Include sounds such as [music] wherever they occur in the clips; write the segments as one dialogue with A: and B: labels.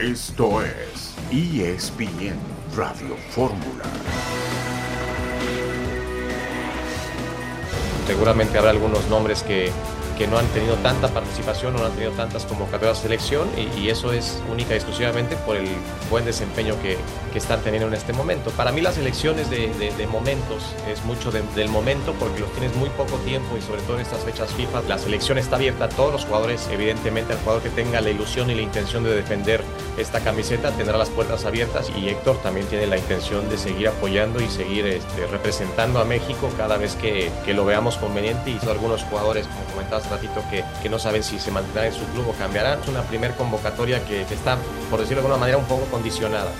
A: Esto es ESPN Radio Fórmula.
B: Seguramente habrá algunos nombres que que no han tenido tanta participación no han tenido tantas convocatorias de selección y, eso es única y exclusivamente por el buen desempeño que, que están teniendo en este momento. Para mí las elecciones de, momentos es mucho del momento porque los tienes muy poco tiempo y sobre todo en estas fechas FIFA la selección está abierta a todos los jugadores, evidentemente al jugador que tenga la ilusión y la intención de defender esta camiseta tendrá las puertas abiertas y Héctor también tiene la intención de seguir apoyando y seguir este, representando a México cada vez que, que lo veamos conveniente y algunos jugadores como ratito que, que, no saben si se mantendrán en su club o cambiarán. Es una primer convocatoria que está, por decirlo de alguna manera, un poco condicionada.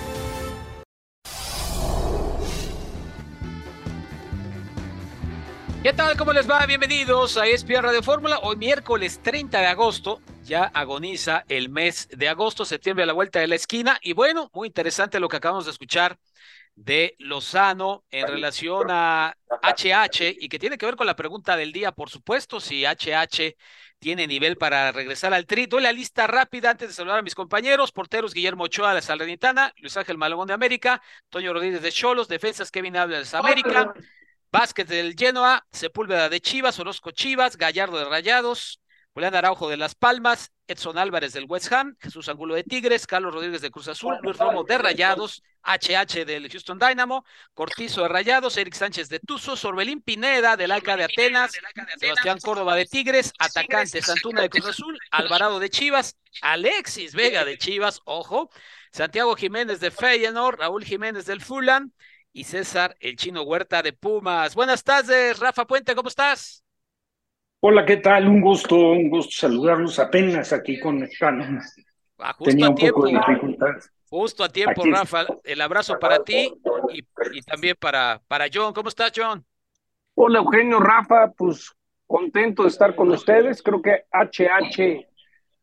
C: ¿Qué tal? ¿Cómo les va? Bienvenidos a ESPN Radio Fórmula. Hoy miércoles 30 de agosto, ya agoniza el mes de agosto, septiembre a la vuelta de la esquina. Y bueno, muy interesante lo que acabamos de escuchar de Lozano en relación a HH y que tiene que ver con la pregunta del día, por supuesto, si HH tiene nivel para regresar al tri. Doy la lista rápida antes de saludar a mis compañeros. Porteros Guillermo Ochoa de Salernitana, Luis Ángel Malagón de América, Toño Rodríguez de Cholos, defensas Kevin Habla de América, Vázquez del Genoa, Sepúlveda de Chivas, Orozco Chivas, Gallardo de Rayados, Julián Araujo de Las Palmas, Edson Álvarez del West Ham, Jesús Angulo de Tigres, Carlos Rodríguez de Cruz Azul, Luis Romo de Rayados, HH del Houston Dynamo, Cortizo de Rayados, Eric Sánchez de Tuzos, Sorbelín Pineda del Alca de Atenas, Sebastián Córdoba de Tigres, atacante Santuna de Cruz Azul, Alvarado de Chivas, Alexis Vega de Chivas, ojo, Santiago Jiménez de Feyenoord, Raúl Jiménez del Fulham y César el Chino Huerta de Pumas. Buenas tardes, Rafa Puente, ¿cómo estás?
D: Hola, ¿qué tal? Un gusto, un gusto saludarlos apenas aquí conectando.
C: Ah, Tenía un poco de dificultad. Justo a tiempo, Rafa. El abrazo para ti y, también para, para John. ¿Cómo estás, John?
D: Hola, Eugenio, Rafa. Pues contento de estar con ustedes. Creo que HH,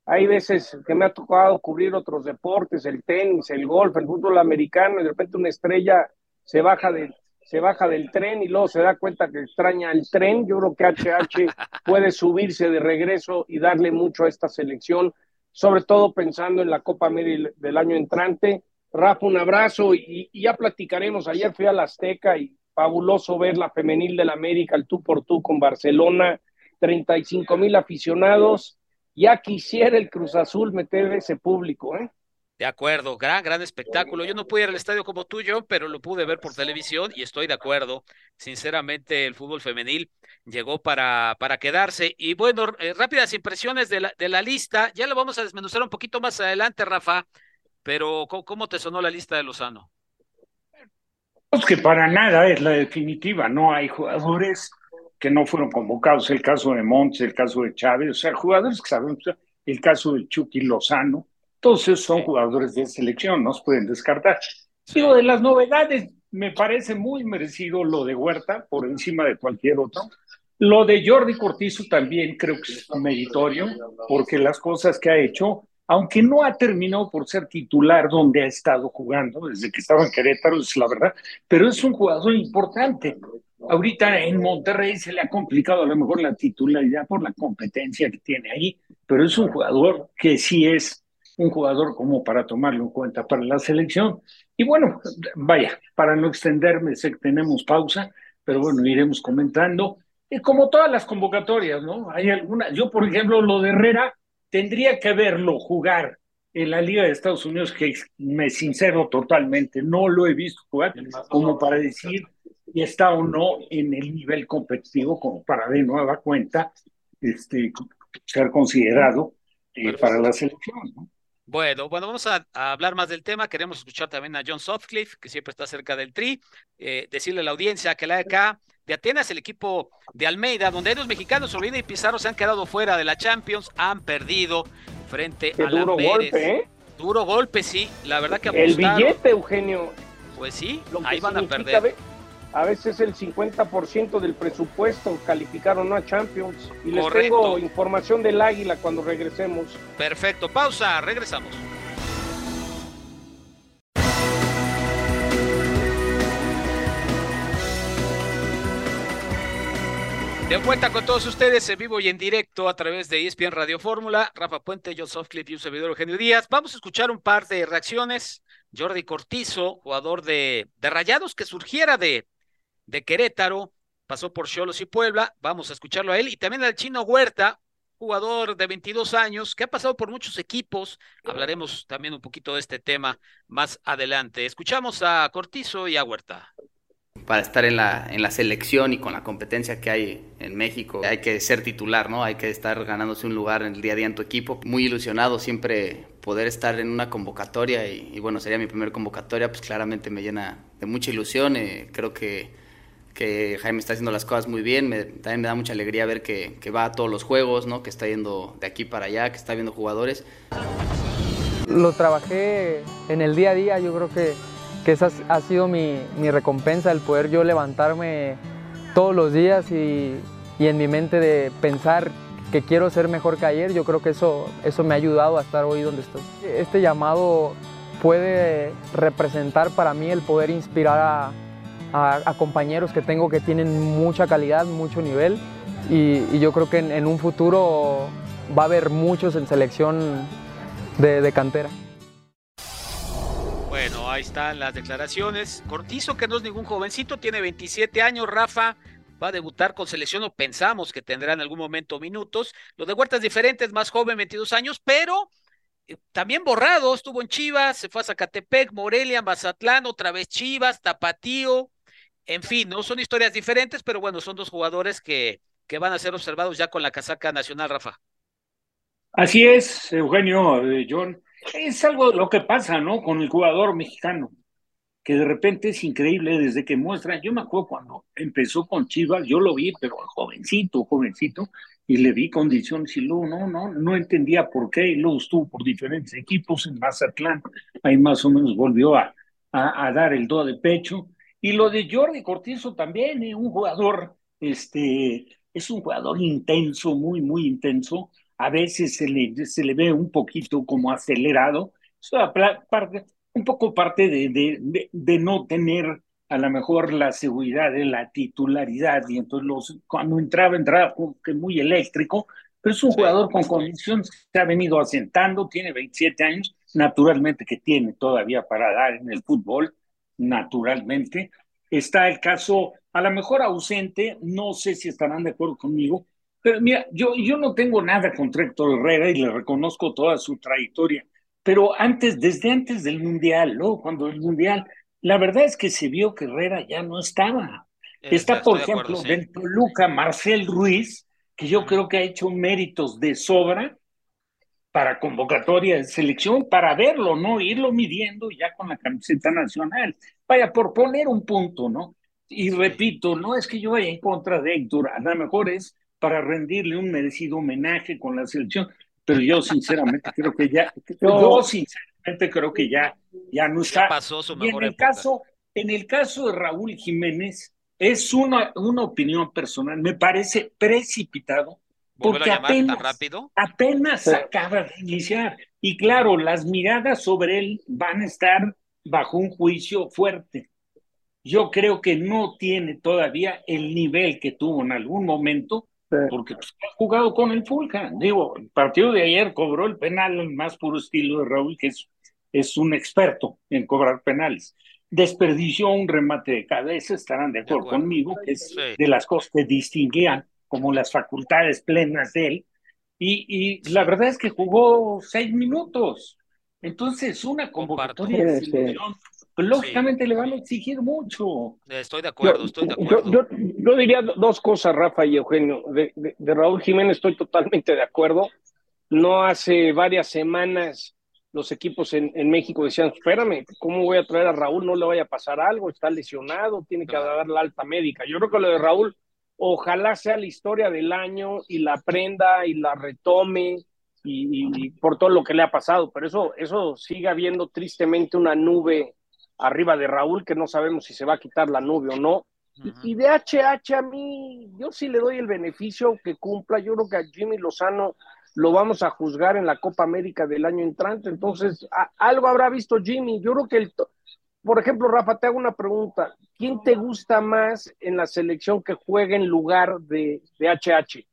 D: hay veces que me ha tocado cubrir otros deportes, el tenis, el golf, el fútbol americano, y de repente una estrella se baja de, se baja del tren y luego se da cuenta que extraña el tren. Yo creo que HH puede subirse de regreso y darle mucho a esta selección, sobre todo pensando en la Copa América del año entrante. Rafa, un abrazo y, ya platicaremos. Ayer fui a la Azteca y fabuloso ver la femenil del América, el tú por tú con Barcelona, 35 mil aficionados. Ya quisiera el Cruz Azul meter ese público, ¿eh?
C: De acuerdo, gran, gran espectáculo. Yo no pude ir al estadio como tú, John, pero lo pude ver por televisión y estoy de acuerdo. Sinceramente, el fútbol femenil llegó para, para quedarse. Y bueno, eh, rápidas impresiones de la, de la lista. Ya lo vamos a desmenuzar un poquito más adelante, Rafa, pero ¿cómo, te sonó la lista de Lozano?
D: Pues que para nada es la definitiva. No hay jugadores que no fueron convocados. El caso de Montes, el caso de Chávez, o sea, jugadores que sabemos, el caso de Chucky Lozano entonces son jugadores de selección, no se pueden descartar. Digo, de las novedades, me parece muy merecido lo de Huerta por encima de cualquier otro. Lo de Jordi Cortizo también creo que es meritorio, porque las cosas que ha hecho, aunque no ha terminado por ser titular donde ha estado jugando, desde que estaba en Querétaro, es la verdad, pero es un jugador importante. Ahorita en Monterrey se le ha complicado a lo mejor la titularidad por la competencia que tiene ahí, pero es un jugador que sí es un jugador como para tomarlo en cuenta para la selección. Y bueno, vaya, para no extenderme, sé que tenemos pausa, pero bueno, iremos comentando. Y como todas las convocatorias, ¿no? Hay algunas, yo por ejemplo, lo de Herrera, tendría que verlo jugar en la Liga de Estados Unidos, que me sincero totalmente, no lo he visto jugar como para decir si está o no en el nivel competitivo, como para de nueva cuenta este, ser considerado eh, para la selección. ¿no?
C: Bueno, bueno, vamos a, hablar más del tema. Queremos escuchar también a John Sutcliffe, que siempre está cerca del Tri. Eh, decirle a la audiencia que la acá de Atenas, el equipo de Almeida, donde los mexicanos, Olvida y Pizarro se han quedado fuera de la Champions, han perdido frente a la
D: duro golpe, ¿eh?
C: Duro golpe, sí. La verdad que
D: El billete, Eugenio.
C: Pues sí, ahí van a perder
D: a veces el 50% del presupuesto calificaron a Champions. Y les tengo información del Águila cuando regresemos.
C: Perfecto, pausa, regresamos. De vuelta con todos ustedes en vivo y en directo a través de ESPN Radio Fórmula. Rafa Puente, Joseph Clip y un servidor Eugenio Díaz. Vamos a escuchar un par de reacciones. Jordi Cortizo, jugador de, de Rayados que surgiera de, de Querétaro, pasó por Cholos y Puebla. Vamos a escucharlo a él. Y también al Chino Huerta, jugador de 22 años que ha pasado por muchos equipos. Hablaremos también un poquito de este tema más adelante. Escuchamos a Cortizo y a Huerta
E: para estar en la, en la selección y con la competencia que hay en México, hay que ser titular, ¿no? Hay que estar ganándose un lugar en el día a día en tu equipo. Muy ilusionado siempre poder estar en una convocatoria y, bueno, sería mi primer convocatoria, pues claramente me llena de mucha ilusión. Eh, creo que, que Jaime está haciendo las cosas muy bien, también me da mucha alegría ver que, que va a todos los juegos, ¿no? Que está yendo de aquí para allá, que está viendo jugadores.
F: Lo trabajé en el día a día, yo creo que que esa ha sido mi, recompensa, el poder yo levantarme todos los días y, en mi mente de pensar que quiero ser mejor que ayer, yo creo que eso, eso me ha ayudado a estar hoy donde estoy. Este llamado puede representar para mí el poder inspirar a, compañeros que tengo que tienen mucha calidad, mucho nivel y, yo creo que en, un futuro va a haber muchos en selección de cantera.
C: Bueno, ahí están las declaraciones. Cortizo, que no es ningún jovencito, tiene 27 años, Rafa. Va a debutar con selección o pensamos que tendrá en algún momento minutos. Lo de Huerta es diferente, es más joven, 22 años, pero eh, también borrado. Estuvo en Chivas, se fue a Zacatepec, Morelia, Mazatlán, otra vez Chivas, Tapatío. En fin, no son historias diferentes, pero bueno, son dos jugadores que, que van a ser observados ya con la casaca nacional, Rafa.
D: Así es, Eugenio, eh, John. Es algo lo que pasa, ¿no? Con el jugador mexicano, que de repente es increíble desde que muestra. Yo me acuerdo cuando empezó con Chivas, yo lo vi, pero jovencito, jovencito, y le vi condiciones y luego no, no, no entendía por qué, y luego estuvo por diferentes equipos en Mazatlán, ahí más o menos volvió a, a, dar el do de pecho. Y lo de Jordi Cortizo también, ¿eh? un jugador, este, es un jugador intenso, muy, muy intenso, a veces se le, se le ve un poquito como acelerado, eso parte, un poco parte de, de, de, no tener a lo mejor la seguridad de la titularidad, y entonces los, cuando entraba, entraba que muy eléctrico, pero es un jugador con condiciones que se ha venido asentando, tiene 27 años, naturalmente que tiene todavía para dar en el fútbol, naturalmente. Está el caso, a lo mejor ausente, no sé si estarán de acuerdo conmigo, pero mira, yo, yo no tengo nada contra Héctor Herrera y le reconozco toda su trayectoria, pero antes, desde antes del Mundial, ¿no? Cuando el Mundial, la verdad es que se vio que Herrera ya no estaba. Está, por ejemplo, del Toluca, Marcel Ruiz, que yo creo que ha hecho méritos de sobra para convocatoria de selección, para verlo, ¿no? Irlo midiendo ya con la camiseta nacional. Vaya, por poner un punto, ¿no? Y repito, no es que yo vaya en contra de Héctor, a lo mejor es para rendirle un merecido homenaje con la selección, pero yo sinceramente creo que ya, [laughs] yo sinceramente creo que ya, ya no está.
C: pasó su
D: y en el caso, en el caso de Raúl Jiménez, es una, una opinión personal, me parece precipitado, porque apenas,
C: rápido?
D: apenas acaba de iniciar. Y claro, las miradas sobre él van a estar bajo un juicio fuerte. Yo creo que no tiene todavía el nivel que tuvo en algún momento porque pues, ha jugado con el Fulham. Digo, el partido de ayer cobró el penal en más puro estilo de Raúl, que es, es un experto en cobrar penales. Desperdició un remate de cabeza, estarán de acuerdo, conmigo, que es de las cosas que distinguían como las facultades plenas de él. Y, y la verdad es que jugó seis minutos. Entonces, una convocatoria de selección lógicamente le van a exigir mucho.
C: Estoy de acuerdo, estoy de acuerdo.
G: Yo, diría dos cosas, Rafa y Eugenio. De, Raúl Jiménez estoy totalmente de acuerdo. No hace varias semanas los equipos en, México decían, espérame, ¿cómo voy a traer a Raúl? No le vaya a pasar algo, está lesionado, tiene que dar la alta médica. Yo creo que lo de Raúl, ojalá sea la historia del año y la aprenda y la retome y, y por todo lo que le ha pasado, pero eso, eso sigue habiendo tristemente una nube arriba de Raúl, que no sabemos si se va a quitar la nube o no. y, de HH a mí, yo sí le doy el beneficio que cumpla. Yo creo que a Jimmy Lozano lo vamos a juzgar en la Copa América del año entrante. Entonces, algo habrá visto Jimmy. Yo creo que el, por ejemplo, Rafa, te hago una pregunta. ¿Quién te gusta más en la selección que juegue en lugar de, de HH?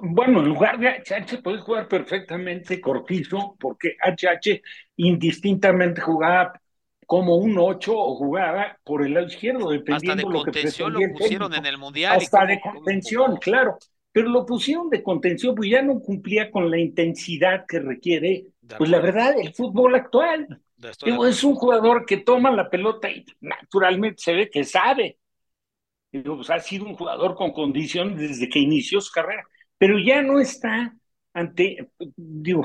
D: Bueno, en lugar de HH puede jugar perfectamente Cortizo, porque HH indistintamente jugaba como un 8 o jugaba por el lado izquierdo, dependiendo
C: Hasta de
D: lo que
C: contención lo
D: el
C: pusieron en el Mundial.
D: Hasta de contención, claro. Pero lo pusieron de contención, pues ya no cumplía con la intensidad que requiere, pues la verdad, el fútbol actual. Digo, es un jugador que toma la pelota y naturalmente se ve que sabe. Digo, pues ha sido un jugador con condición desde que inició su carrera, pero ya no está ante, digo,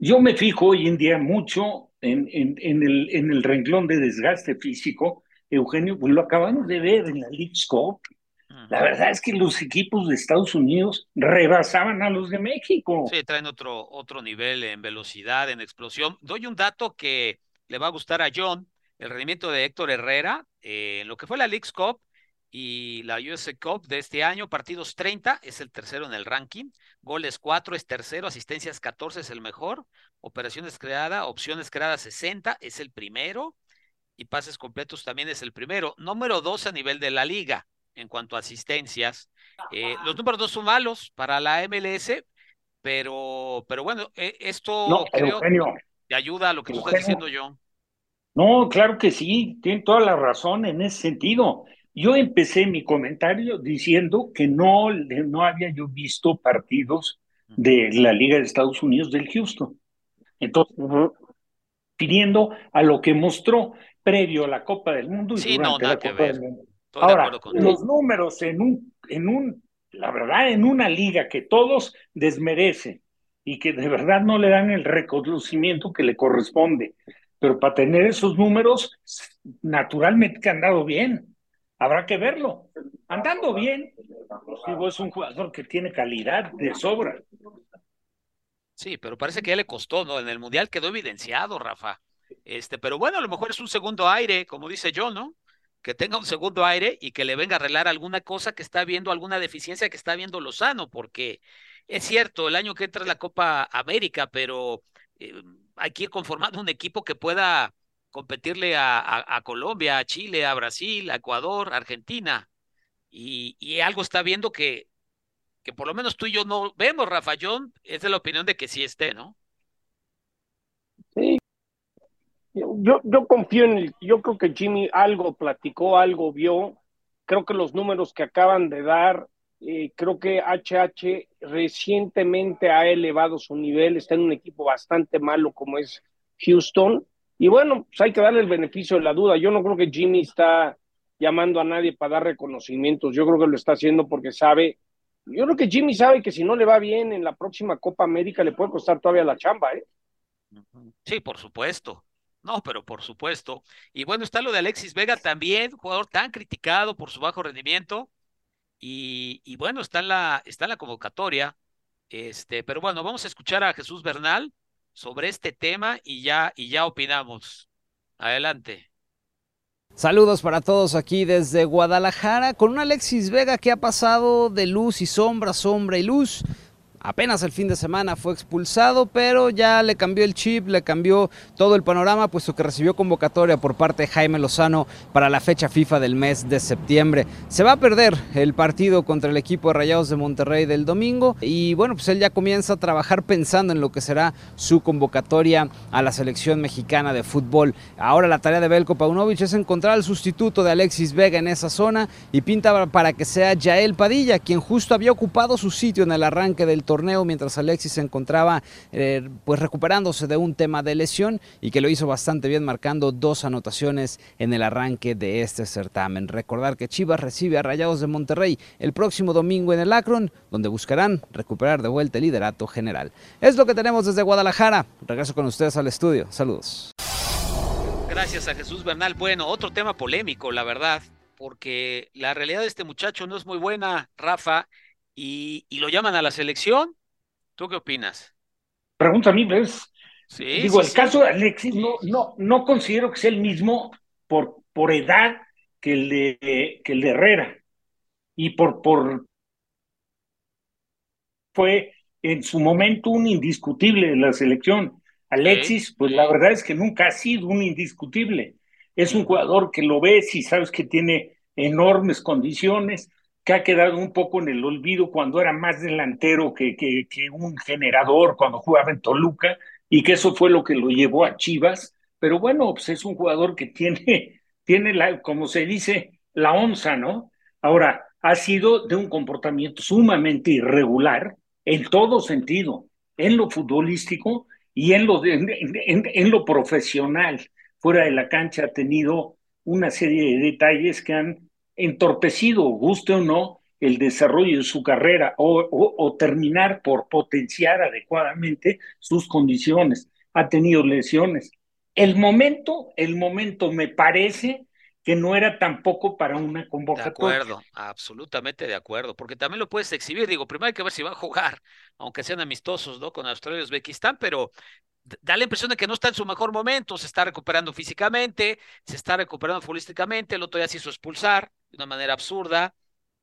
D: yo me fijo hoy en día mucho en, en, en el, en el renglón de desgaste físico. Eugenio, pues lo acabamos de ver en la League's Cup. La verdad es que los equipos de Estados Unidos rebasaban a los de México.
C: Sí, traen otro, otro nivel en velocidad, en explosión. Doy un dato que le va a gustar a John, el rendimiento de Héctor Herrera, eh, en lo que fue la League's Cup y la US Cup de este año, partidos 30, es el tercero en el ranking, goles 4 es tercero, asistencias 14 es el mejor, operaciones creadas, opciones creadas 60 es el primero y pases completos también es el primero. Número 2 a nivel de la liga en cuanto a asistencias. Eh, los números no son malos para la MLS, pero, pero bueno, eh, esto
D: No,
C: creo
D: Eugenio,
C: que ayuda a lo que tú estás diciendo, John.
D: No, claro que sí, tiene toda la razón en ese sentido. Yo empecé mi comentario diciendo que no, no había yo visto partidos de la Liga de Estados Unidos del Houston. Entonces, pidiendo a lo que mostró previo a la Copa del Mundo y
C: Sí,
D: durante la Copa
C: ver.
D: del Mundo.
C: Estoy de
D: Ahora,
C: acuerdo
D: los números en un, en un, la verdad, en una liga que todos desmerecen y que de verdad no le dan el reconocimiento que le corresponde, pero para tener esos números, naturalmente que han dado bien. Habrá que verlo. Andando bien, digo, es un jugador que tiene calidad de sobra.
C: Sí, pero parece que ya le costó, ¿no? En el Mundial quedó evidenciado, Rafa. Este, pero bueno, a lo mejor es un segundo aire, como dice John, ¿no? Que tenga un segundo aire y que le venga a arreglar alguna cosa que está viendo, alguna deficiencia que está viendo Lozano, porque es cierto, el año que entra la Copa América, pero eh, hay que ir conformando un equipo que pueda competirle a Colombia, a Chile, a Brasil, a Ecuador, a Argentina. Y, y algo está viendo que, que por lo menos tú y yo no vemos, Rafa John, es de la opinión de que sí esté, ¿no?
G: Sí. Yo, yo confío en el, yo creo que Jimmy algo platicó, algo vio. Creo que los números que acaban de dar, eh, creo que HH recientemente ha elevado su nivel, está en un equipo bastante malo como es Houston. Y bueno, pues hay que darle el beneficio de la duda. Yo no creo que Jimmy está llamando a nadie para dar reconocimientos. Yo creo que lo está haciendo porque sabe. Yo creo que Jimmy sabe que si no le va bien en la próxima Copa América le puede costar todavía la chamba, ¿eh?
C: Sí, por supuesto. No, pero por supuesto. Y bueno, está lo de Alexis Vega también, jugador tan criticado por su bajo rendimiento. Y, bueno, está en la, está en la convocatoria. Este, pero bueno, vamos a escuchar a Jesús Bernal sobre este tema y ya, y ya opinamos. Adelante.
H: Saludos para todos aquí desde Guadalajara con un Alexis Vega que ha pasado de luz y sombra, sombra y luz. Apenas el fin de semana fue expulsado, pero ya le cambió el chip, le cambió todo el panorama, puesto que recibió convocatoria por parte de Jaime Lozano para la fecha FIFA del mes de septiembre. Se va a perder el partido contra el equipo de Rayados de Monterrey del domingo y bueno, pues él ya comienza a trabajar pensando en lo que será su convocatoria a la selección mexicana de fútbol. Ahora la tarea de Belko Paunovic es encontrar al sustituto de Alexis Vega en esa zona y pinta para que sea Yael Padilla, quien justo había ocupado su sitio en el arranque del torneo mientras Alexis se encontraba eh, pues recuperándose de un tema de lesión y que lo hizo bastante bien marcando dos anotaciones en el arranque de este certamen. Recordar que Chivas recibe a Rayados de Monterrey el próximo domingo en el Akron, donde buscarán recuperar de vuelta el liderato general. Es lo que tenemos desde Guadalajara. Regreso con ustedes al estudio. Saludos.
C: Gracias a Jesús Bernal. Bueno, otro tema polémico, la verdad, porque la realidad de este muchacho no es muy buena, Rafa, y, y lo llaman a la selección. ¿Tú qué opinas?
D: Pregunta a mí, ¿ves?
C: Sí,
D: Digo,
C: sí,
D: el
C: sí.
D: caso de Alexis no, no, no considero que sea el mismo por, por edad que el de, que el de Herrera. Y por, por fue en su momento un indiscutible de la selección. Alexis, pues la verdad es que nunca ha sido un indiscutible. Es un jugador que lo ves y sabes que tiene enormes condiciones, que ha quedado un poco en el olvido cuando era más delantero que, que, un generador, cuando jugaba en Toluca, y que eso fue lo que lo llevó a Chivas. Pero bueno, pues es un jugador que tiene, [laughs] tiene la, como se dice, la onza, ¿no? Ahora, ha sido de un comportamiento sumamente irregular en todo sentido, en lo futbolístico y en lo, en, en, lo profesional. Fuera de la cancha ha tenido una serie de detalles que han entorpecido, guste o no, el desarrollo de su carrera o, o, o, terminar por potenciar adecuadamente sus condiciones. Ha tenido lesiones. El momento, el momento me parece que no era tampoco para una convocatoria.
C: De acuerdo, absolutamente de acuerdo, porque también lo puedes exhibir. Digo, primero hay que ver si va a jugar, aunque sean amistosos, ¿no? Con Australia y Uzbekistán, pero da la impresión de que no está en su mejor momento, se está recuperando físicamente, se está recuperando futbolísticamente, el otro día se hizo expulsar de una manera absurda,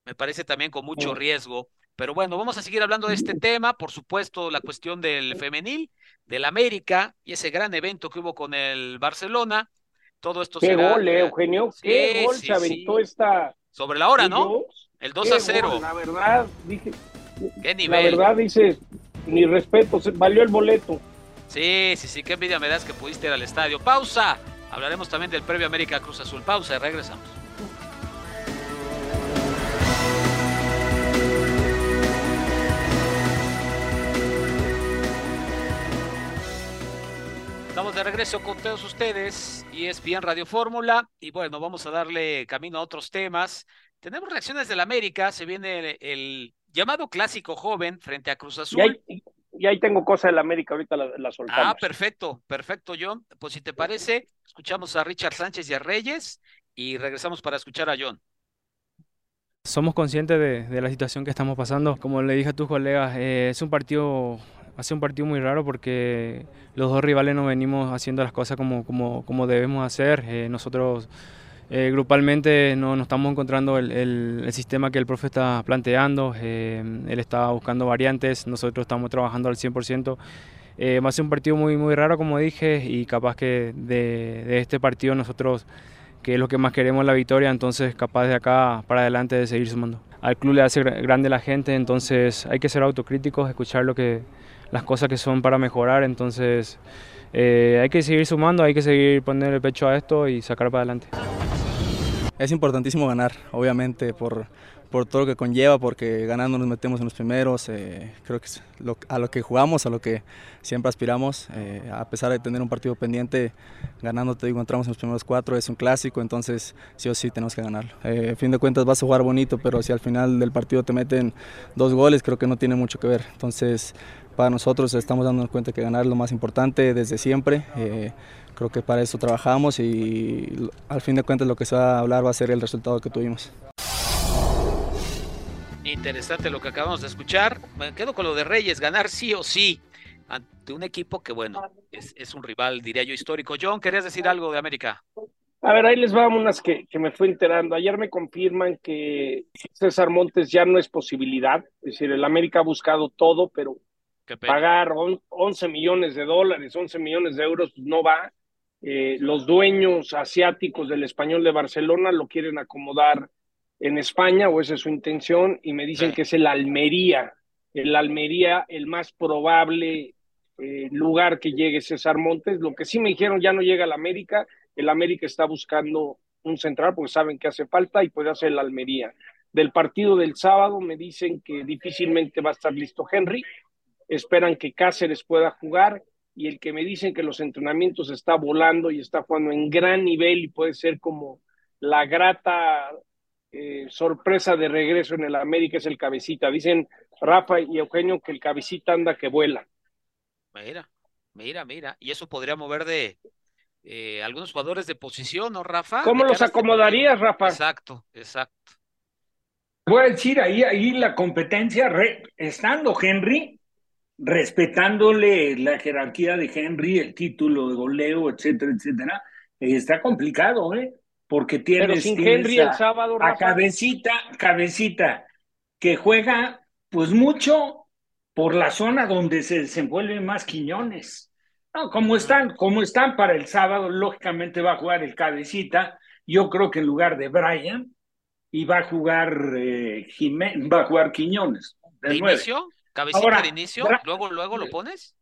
C: me parece también con mucho riesgo. Pero bueno, vamos a seguir hablando de este tema, por supuesto, la cuestión del femenil, del América y ese gran evento que hubo con el Barcelona todo esto
G: Qué gol, eh, Eugenio, qué gol se aventó esta.
C: Sobre la hora, ¿no? El 2 a 0.
G: la verdad, dije. Qué nivel. La verdad, dices, mi respeto, valió el boleto.
C: Sí, sí, sí, qué envidia me das que pudiste ir al estadio. Pausa. Hablaremos también del previo América Cruz Azul. Pausa y regresamos. Estamos de regreso con todos ustedes y es bien Radio Fórmula y bueno, vamos a darle camino a otros temas. Tenemos reacciones del América, se viene el, llamado clásico joven frente a Cruz Azul.
G: Y ahí, tengo cosas del América, ahorita la, la, soltamos.
C: Ah, perfecto, perfecto, John. Pues si te parece, escuchamos a Richard Sánchez y a Reyes y regresamos para escuchar a John.
I: Somos conscientes de, de la situación que estamos pasando. Como le dije a tus colegas, eh, es un partido Hace un partido muy raro porque los dos rivales no venimos haciendo las cosas como, como, como debemos hacer. Eh, nosotros eh, grupalmente no, no, estamos encontrando el, el, sistema que el profe está planteando. Eh, él está buscando variantes, nosotros estamos trabajando al 100%. Eh, va a ser un partido muy, muy raro, como dije, y capaz que de, de este partido nosotros, que es lo que más queremos, la victoria, entonces capaz de acá para adelante de seguir sumando. Al club le hace grande la gente, entonces hay que ser autocríticos, escuchar lo que las cosas que son para mejorar, entonces eh, hay que seguir sumando, hay que seguir poner el pecho a esto y sacar para adelante.
J: Es importantísimo ganar, obviamente, por, por todo lo que conlleva, porque ganando nos metemos en los primeros, eh, creo que es lo, a lo que jugamos, a lo que siempre aspiramos, eh, a pesar de tener un partido pendiente, ganando te digo, entramos en los primeros cuatro, es un clásico, entonces sí o sí tenemos que ganarlo. A fin de cuentas vas a jugar bonito, pero si al final del partido te meten dos goles, creo que no tiene mucho que ver, entonces para nosotros estamos dándonos cuenta que ganar es lo más importante desde siempre. Eh, creo que para eso trabajamos y al fin de cuentas lo que se va a hablar va a ser el resultado que tuvimos.
C: Interesante lo que acabamos de escuchar. Me quedo con lo de Reyes, ganar sí o sí ante un equipo que, bueno, es, es un rival, diría yo, histórico. John, ¿querías decir algo de América?
G: A ver, ahí les vamos unas que, que, me fui enterando. Ayer me confirman que César Montes ya no es posibilidad. Es decir, el América ha buscado todo, pero pagar 11 millones de dólares, 11 millones de euros, pues, no va. Eh, los dueños asiáticos del español de Barcelona lo quieren acomodar en España, o esa es su intención, y me dicen que es el Almería, el Almería, el más probable eh, lugar que llegue César Montes. Lo que sí me dijeron, ya no llega al América, el América está buscando un central porque saben que hace falta y puede hacer el Almería. Del partido del sábado me dicen que difícilmente va a estar listo Henry, esperan que Cáceres pueda jugar y el que me dicen que los entrenamientos está volando y está jugando en gran nivel y puede ser como la grata eh, sorpresa de regreso en el América es el cabecita. Dicen Rafa y Eugenio que el cabecita anda que vuela.
C: Mira, mira, mira. Y eso podría mover de eh, algunos jugadores de posición, ¿no, Rafa?
G: ¿Cómo los acomodarías, Rafa?
C: Exacto, exacto.
D: Voy a decir ahí, ahí la competencia, estando Henry, respetándole la jerarquía de Henry, el título de goleo, etcétera, etcétera, está complicado, ¿eh? Porque tienes,
G: sin Henry a, el sábado,
D: a cabecita, cabecita, que juega pues mucho por la zona donde se desenvuelven más Quiñones. No, como están, como están para el sábado, lógicamente va a jugar el cabecita. Yo creo que en lugar de Brian, y va a jugar eh, va a jugar Quiñones.
C: ¿De, inicio? ¿Cabecita de inicio? ¿Luego, luego lo pones?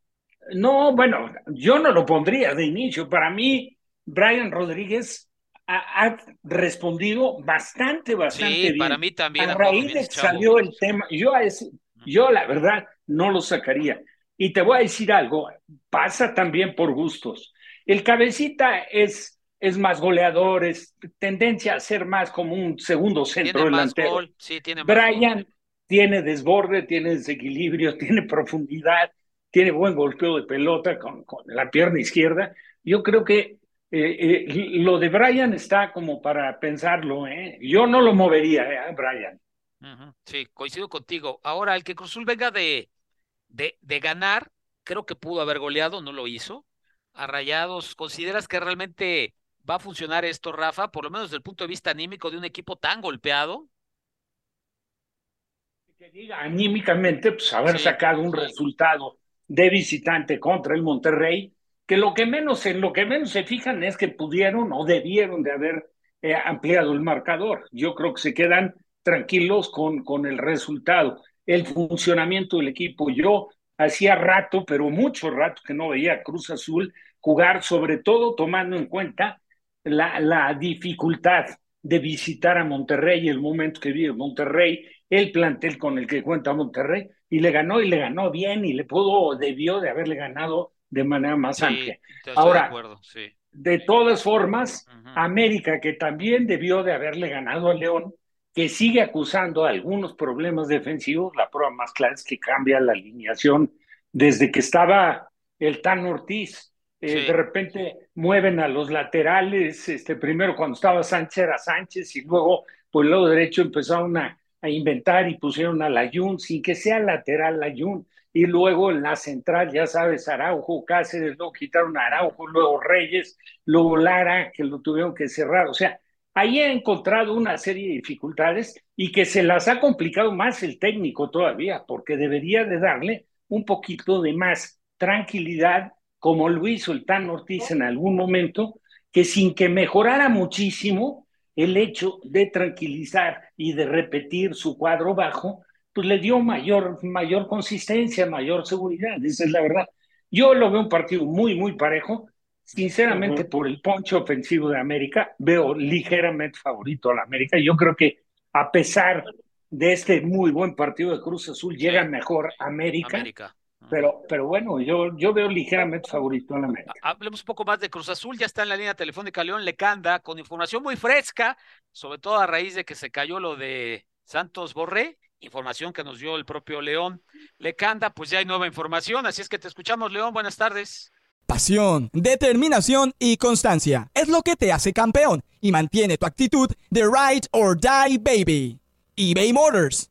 D: No, bueno, yo no lo pondría de inicio. Para mí, Brian Rodríguez ha, respondido bastante, bastante
C: sí,
D: bien.
C: para mí también.
D: A raíz de que salió el tema, yo, yo la verdad no lo sacaría. Y te voy a decir algo, pasa también por gustos. El cabecita es, es más goleador, es tendencia a ser más como un segundo centro delantero.
C: Sí, tiene
D: Brian tiene desborde, tiene desequilibrio, [laughs] tiene profundidad, tiene buen golpeo de pelota con, la pierna izquierda. Yo creo que eh, eh, lo de Brian está como para pensarlo, ¿eh? Yo no lo movería, ¿eh, Brian.
C: Sí, coincido contigo. Ahora, el que Cruzul venga de, de, de ganar, creo que pudo haber goleado, no lo hizo. A Rayados, ¿consideras que realmente va a funcionar esto, Rafa? Por lo menos desde el punto de vista anímico de un equipo tan golpeado.
D: Que diga anímicamente, pues haber sacado un resultado de visitante contra el Monterrey, que lo que menos, en lo que menos se fijan es que pudieron o debieron de haber eh, ampliado el marcador. Yo creo que se quedan tranquilos con, con el resultado, el funcionamiento del equipo. Yo hacía rato, pero mucho rato que no veía Cruz Azul jugar, sobre todo tomando en cuenta la, la dificultad de visitar a Monterrey, el momento que vive Monterrey, el plantel con el que cuenta Monterrey, y le ganó y le ganó bien y le pudo, debió de haberle ganado de manera más amplia. Ahora, de, todas formas, América, que también debió de haberle ganado a León, que sigue acusando algunos problemas defensivos, la prueba más clara es que cambia la alineación desde que estaba el Tan Ortiz. Eh, de repente mueven a los laterales, este, primero cuando estaba Sánchez era Sánchez y luego por el lado derecho empezaron a, a inventar y pusieron a Layun sin que sea lateral Layun y luego en la central, ya sabes, Araujo, Cáceres, luego quitaron a Araujo, luego Reyes, luego Lara, que lo tuvieron que cerrar. O sea, ahí he encontrado una serie de dificultades y que se las ha complicado más el técnico todavía, porque debería de darle un poquito de más tranquilidad, como lo hizo el Tan Ortiz en algún momento, que sin que mejorara muchísimo el hecho de tranquilizar y de repetir su cuadro bajo, pues le dio mayor, mayor consistencia, mayor seguridad, esa es la verdad. Yo lo veo un partido muy, muy parejo. Sinceramente, por el poncho ofensivo de América, veo ligeramente favorito a la América. Yo creo que a pesar de este muy buen partido de Cruz Azul, llega mejor América. América. Pero, pero bueno, yo, yo veo ligeramente favorito a la América.
C: Hablemos un poco más de Cruz Azul. Ya está en la línea telefónica León Lecanda con información muy fresca, sobre todo a raíz de que se cayó lo de Santos Borré información que nos dio el propio León Lecanda, pues ya hay nueva información, así es que te escuchamos, León, buenas tardes.
K: Pasión, determinación y constancia es lo que te hace campeón y mantiene tu actitud de ride or die baby. eBay Motors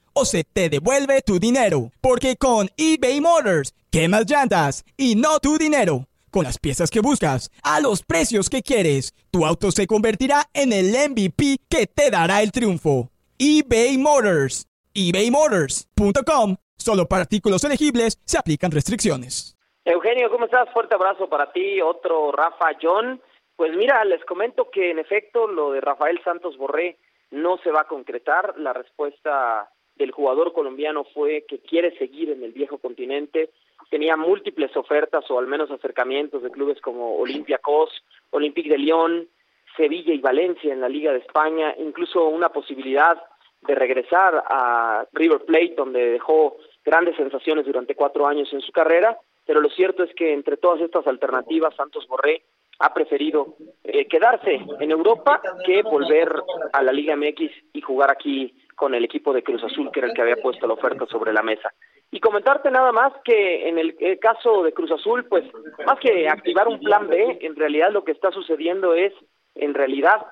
K: o se te devuelve tu dinero. Porque con eBay Motors, quemas llantas y no tu dinero. Con las piezas que buscas, a los precios que quieres, tu auto se convertirá en el MVP que te dará el triunfo. eBay Motors ebaymotors.com. Solo para artículos elegibles se aplican restricciones.
L: Eugenio, ¿cómo estás? Fuerte abrazo para ti. Otro Rafa John. Pues mira, les comento que en efecto lo de Rafael Santos Borré no se va a concretar. La respuesta del jugador colombiano fue que quiere seguir en el viejo continente. Tenía múltiples ofertas o al menos acercamientos de clubes como Olympiacos, Olympique de Lyon, Sevilla y Valencia en la Liga de España, incluso una posibilidad de regresar a River Plate, donde dejó grandes sensaciones durante cuatro años en su carrera, pero lo cierto es que entre todas estas alternativas, Santos Borré ha preferido eh, quedarse en Europa que volver a la Liga MX y jugar aquí con el equipo de Cruz Azul, que era el que había puesto la oferta sobre la mesa. Y comentarte nada más que en el, caso de Cruz Azul, pues más que activar un plan B, en realidad lo que está sucediendo es, en realidad,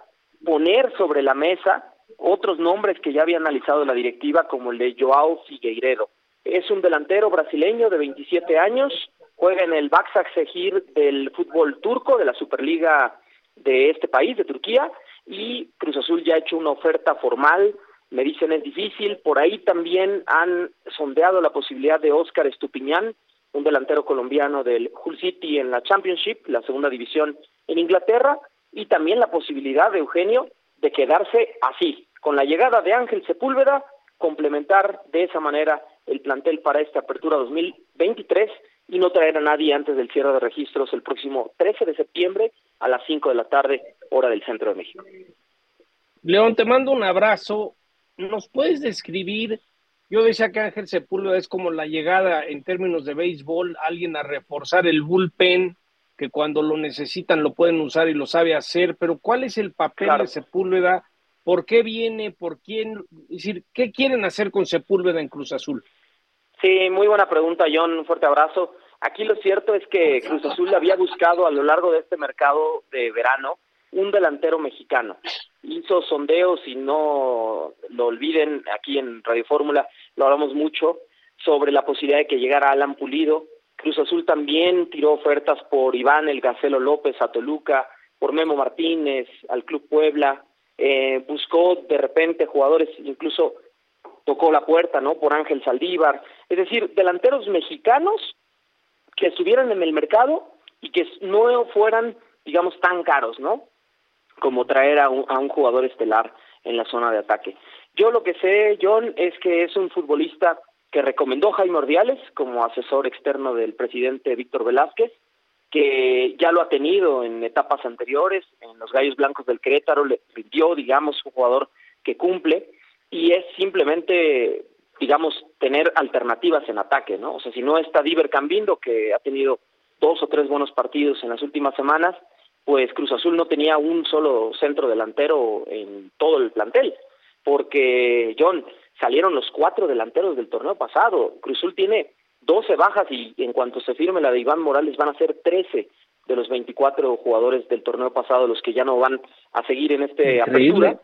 L: poner sobre la mesa otros nombres que ya había analizado la directiva, como el de Joao Figueiredo. Es un delantero brasileño de 27 años, juega en el Başakşehir del fútbol turco, de la Superliga de este país, de Turquía, y Cruz Azul ya ha hecho una oferta formal, me dicen es difícil, por ahí también han sondeado la posibilidad de Oscar Estupiñán, un delantero colombiano del Hull City en la Championship, la segunda división en Inglaterra, y también la posibilidad de Eugenio de quedarse así, con la llegada de Ángel Sepúlveda, complementar de esa manera el plantel para esta apertura 2023 y no traer a nadie antes del cierre de registros el próximo 13 de septiembre a las 5 de la tarde, hora del centro de México.
G: León, te mando un abrazo. ¿Nos puedes describir? Yo decía que Ángel Sepúlveda es como la llegada en términos de béisbol, alguien a reforzar el bullpen, que cuando lo necesitan lo pueden usar y lo sabe hacer, pero ¿cuál es el papel de Sepúlveda? ¿Por qué viene? ¿Por quién? Es decir, ¿qué quieren hacer con Sepúlveda en Cruz Azul?
L: Sí, muy buena pregunta, John. Un fuerte abrazo. Aquí lo cierto es que Cruz Azul había buscado a lo largo de este mercado de verano un delantero mexicano. Hizo sondeos y no lo olviden, aquí en Radio Fórmula lo hablamos mucho sobre la posibilidad de que llegara Alan Pulido. Cruz Azul también tiró ofertas por Iván El Gacelo López a Toluca, por Memo Martínez al Club Puebla, eh, buscó de repente jugadores, incluso tocó la puerta, ¿no? Por Ángel Saldívar, es decir, delanteros mexicanos que estuvieran en el mercado y que no fueran, digamos, tan caros, ¿no? Como traer a un, a un jugador estelar en la zona de ataque. Yo lo que sé, John, es que es un futbolista que recomendó Jaime Ordiales como asesor externo del presidente Víctor Velázquez, que ya lo ha tenido en etapas anteriores, en los Gallos Blancos del Querétaro, le pidió, digamos, un jugador que cumple, y es simplemente digamos, tener alternativas en ataque, ¿no? O sea, si no está Diver Cambindo, que ha tenido dos o tres buenos partidos en las últimas semanas, pues Cruz Azul no tenía un solo centro delantero en todo el plantel, porque, John, salieron los cuatro delanteros del torneo pasado. Cruz Azul tiene 12 bajas y en cuanto se firme la de Iván Morales van a ser 13 de los 24 jugadores del torneo pasado los que ya no van a seguir en este apertura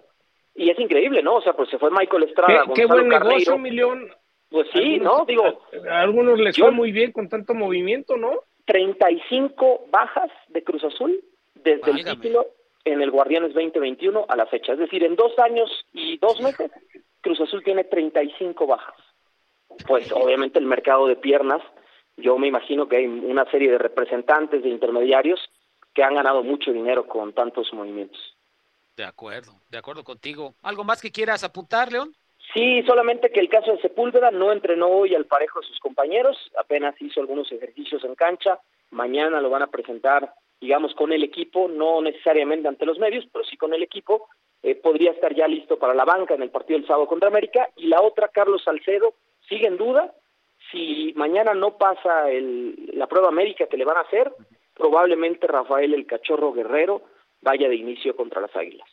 L: y es increíble, ¿no? O sea, pues se fue Michael Estrada.
G: Qué, qué buen negocio, Milión.
L: Pues sí, ¿no? Digo.
G: A algunos les fue muy bien con tanto movimiento, ¿no?
L: 35 bajas de Cruz Azul desde el título en el Guardianes 2021 a la fecha. Es decir, en dos años y dos meses, Cruz Azul tiene 35 bajas. Pues obviamente el mercado de piernas, yo me imagino que hay una serie de representantes, de intermediarios, que han ganado mucho dinero con tantos movimientos.
C: De acuerdo, de acuerdo contigo. ¿Algo más que quieras apuntar, León?
L: Sí, solamente que el caso de Sepúlveda no entrenó hoy al parejo de sus compañeros, apenas hizo algunos ejercicios en cancha, mañana lo van a presentar, digamos, con el equipo, no necesariamente ante los medios, pero sí con el equipo, eh, podría estar ya listo para la banca en el partido del sábado contra América, y la otra, Carlos Salcedo, sigue en duda, si mañana no pasa el, la prueba médica que le van a hacer, probablemente Rafael el Cachorro Guerrero vaya de inicio contra las Águilas.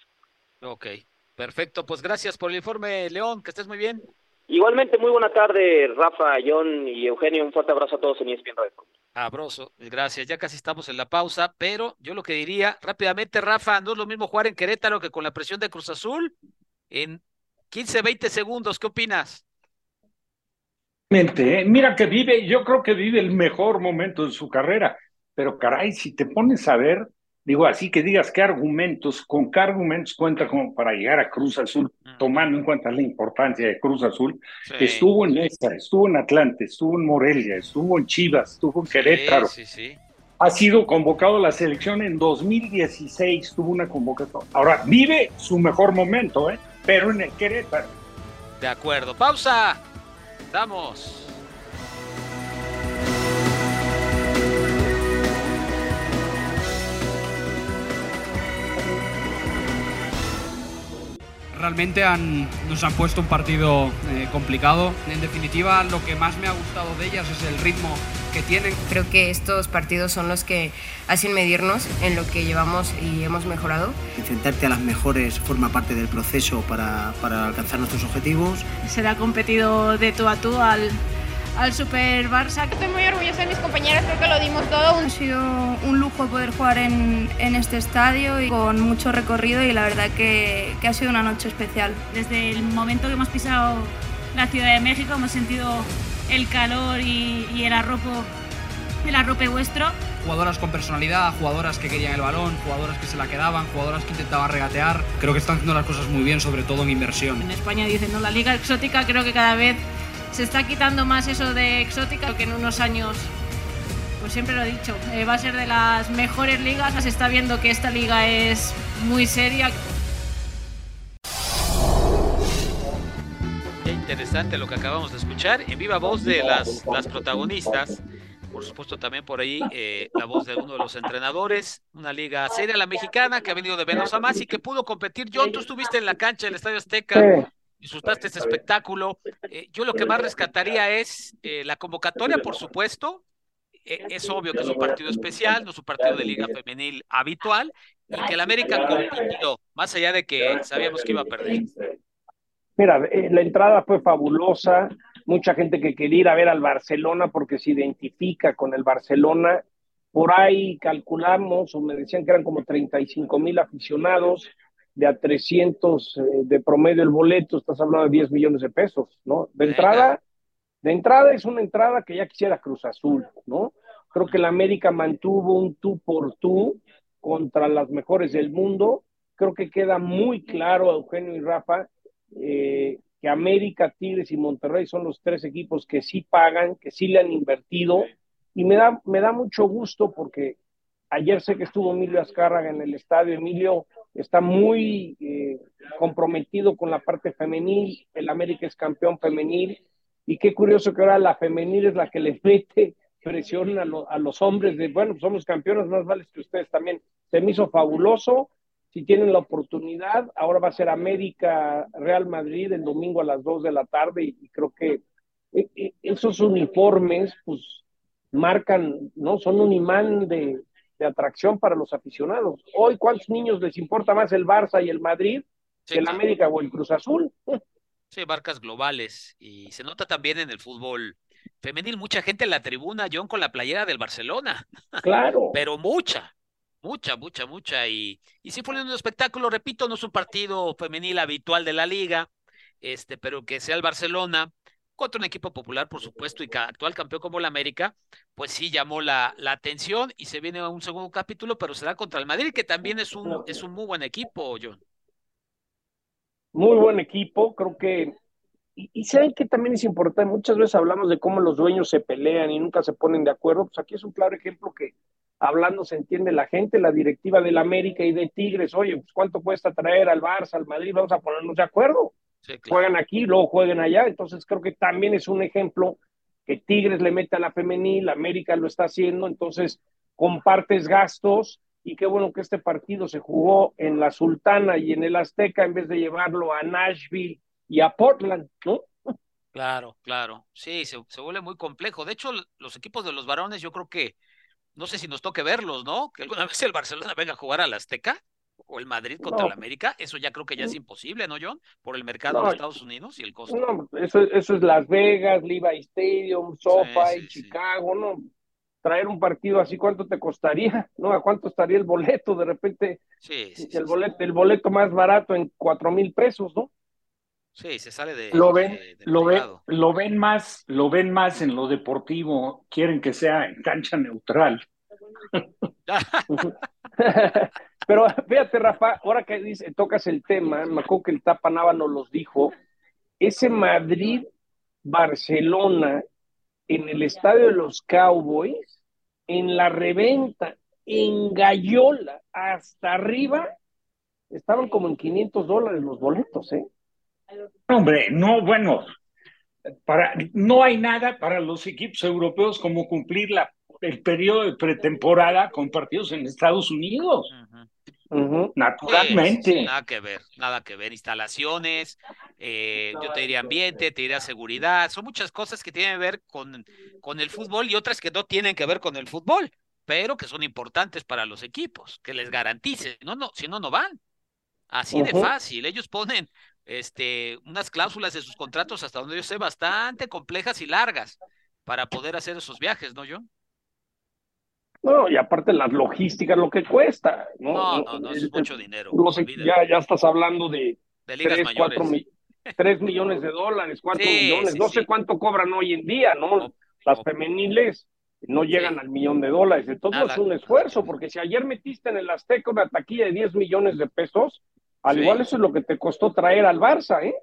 C: Ok, perfecto. Pues gracias por el informe, León. Que estés muy bien.
L: Igualmente, muy buena tarde, Rafa, John y Eugenio. Un fuerte abrazo a todos en ESPN Radio.
C: Abrazo, gracias. Ya casi estamos en la pausa, pero yo lo que diría rápidamente, Rafa, no es lo mismo jugar en Querétaro que con la presión de Cruz Azul en 15, 20 segundos. ¿Qué opinas?
D: ¿eh? Mira que vive, yo creo que vive el mejor momento de su carrera, pero caray, si te pones a ver, Digo, así que digas qué argumentos, con qué argumentos cuenta como para llegar a Cruz Azul, tomando en cuenta la importancia de Cruz Azul. Estuvo en esa, estuvo en Atlante, estuvo en Morelia, estuvo en Chivas, estuvo en Querétaro. ha sido convocado a la selección en 2016, tuvo una convocatoria. Ahora, vive su mejor momento, ¿eh? pero en el Querétaro.
C: De acuerdo, pausa. Vamos.
M: Realmente han, nos han puesto un partido eh, complicado. En definitiva, lo que más me ha gustado de ellas es el ritmo que tienen.
N: Creo que estos partidos son los que hacen medirnos en lo que llevamos y hemos mejorado.
O: Enfrentarte a las mejores forma parte del proceso para, para alcanzar nuestros objetivos.
P: Será competido de tú a tú al,
N: al Super Barça.
P: Estoy muy orgullosa de mis compañeros, creo que lo dimos todo.
N: Ha sido un lujo poder jugar en, en este estadio y con mucho recorrido y la verdad que, que ha sido una noche especial.
P: Desde el momento que hemos pisado la Ciudad de México hemos sentido el calor y, y el arropo el arrope vuestro.
M: Jugadoras con personalidad, jugadoras que querían el balón, jugadoras que se la quedaban, jugadoras que intentaban regatear. Creo que están haciendo las cosas muy bien, sobre todo en inversión.
P: En España dicen, no, la liga exótica creo que cada vez se está quitando más eso de exótica, que en unos años, pues siempre lo he dicho, eh, va a ser de las mejores ligas. Se está viendo que esta liga es muy seria.
C: Qué interesante lo que acabamos de escuchar en viva voz de las, las protagonistas por supuesto también por ahí eh, la voz de uno de los entrenadores, una liga seria, la mexicana, que ha venido de menos a más y que pudo competir. John, tú estuviste en la cancha del Estadio Azteca, disfrutaste este espectáculo. Eh, yo lo que más rescataría es eh, la convocatoria, por supuesto. es obvio que es un partido especial, no es un partido de liga femenil habitual, y que el América compitió, más allá de que sabíamos que iba a perder.
G: Mira, la entrada fue fabulosa, mucha gente que quería ir a ver al Barcelona porque se identifica con el Barcelona. Por ahí calculamos, o me decían que eran como 35 mil aficionados, de a 300 eh, de promedio el boleto, estás hablando de 10 millones de pesos, ¿no? De entrada, de entrada es una entrada que ya quisiera Cruz Azul, ¿no? Creo que la América mantuvo un tú por tú contra las mejores del mundo. Creo que queda muy claro, Eugenio y Rafa, eh, que América, Tigres y Monterrey son los tres equipos que sí pagan, que sí le han invertido, y me da, me da mucho gusto porque ayer sé que estuvo Emilio Azcárraga en el estadio, Emilio está muy eh, comprometido con la parte femenil, el América es campeón femenil, y qué curioso que ahora la femenil es la que le [laughs] mete presión a, a los hombres de, bueno, somos campeones, más vale que ustedes también. Se me hizo fabuloso, si tienen la oportunidad, ahora va a ser América Real Madrid el domingo a las 2 de la tarde y, creo que eh, eh, esos uniformes pues marcan, ¿no? Son un imán de, atracción para los aficionados. Hoy, ¿cuántos niños les importa más el Barça y el Madrid que el América o el Cruz Azul?
C: Sí, marcas globales y se nota también en el fútbol femenil, mucha gente en la tribuna, John, con la playera del Barcelona. [laughs]
G: Claro.
C: Pero mucha. Mucha, mucha, mucha. Y, y sí fue un espectáculo, repito, no es un partido femenil habitual de la liga, este, pero que sea el Barcelona contra un equipo popular, por supuesto, y actual campeón como el América, pues sí llamó la, la atención y se viene un segundo capítulo, pero será contra el Madrid, que también es un, es un muy buen equipo, John.
G: Muy buen equipo, creo que y, y saben que también es importante, muchas veces hablamos de cómo los dueños se pelean y nunca se ponen de acuerdo, pues aquí es un claro ejemplo que hablando se entiende la gente, la directiva del América y de Tigres, oye, pues cuánto cuesta traer al Barça, al Madrid, vamos a ponernos de acuerdo. Juegan aquí, luego jueguen allá, entonces creo que también es un ejemplo que Tigres le mete a la femenil, América lo está haciendo, entonces compartes gastos y qué bueno que este partido se jugó en la Sultana y en el Azteca en vez de llevarlo a Nashville y a Portland, ¿no?
C: Claro, claro, sí, se, se vuelve muy complejo. De hecho, los equipos de los varones yo creo que no sé si nos toque verlos, ¿no? Que alguna [laughs] vez el Barcelona venga a jugar al Azteca o el Madrid contra el América, eso ya creo que ya es imposible, ¿no, John? Por el mercado de Estados Unidos y el costo.
G: No, eso, eso es Las Vegas, Levi Stadium, SoFi, Chicago, ¿no? Traer un partido así, ¿cuánto te costaría? [laughs] ¿No? ¿A cuánto estaría el boleto? De repente,
C: sí,
G: el, boleto, el boleto más barato en cuatro mil pesos, ¿no?
C: Sí, se sale de.
D: Lo ven, lo ven, lo ven más, lo ven más en lo deportivo. Quieren que sea en cancha neutral. [laughs] [laughs]
G: Pero [laughs] fíjate, Rafa, ahora que dice, tocas el tema, me acuerdo que el Tapa Nava nos los dijo. Ese Madrid-Barcelona en el estadio de los Cowboys, en la reventa, en Gallola, hasta arriba, estaban como en 500 dólares los boletos, ¿eh?
D: Hombre, no, bueno, para, no hay nada para los equipos europeos como cumplir la, el periodo de pretemporada con partidos en Estados Unidos. Naturalmente.
C: nada que ver, nada que ver. Instalaciones, eh, yo te diría ambiente, te diría seguridad. Son muchas cosas que tienen que ver con, con el fútbol y otras que no tienen que ver con el fútbol, pero que son importantes para los equipos, que les garantice. No, no, si no, no van. Así de fácil. Ellos ponen este, unas cláusulas de sus contratos hasta donde yo sé bastante complejas y largas. para poder hacer esos viajes, ¿no, John?
G: No, y aparte las logísticas, lo que cuesta. No,
C: no, no, no es mucho dinero.
G: ya, ya estás hablando de,
C: de ligas
G: 3,
C: mayores.
G: 4, 3 millones de dólares, 4
C: Sí,
G: millones,
C: sí,
G: no
C: sí.
G: sé cuánto cobran hoy en día, ¿no? Las femeniles no llegan al millón de dólares. Entonces
C: Nada.
G: es un esfuerzo, porque si ayer metiste en el Azteca una taquilla de 10 millones de pesos, al
D: Sí.
G: igual eso es lo que te costó traer al Barça, ¿eh?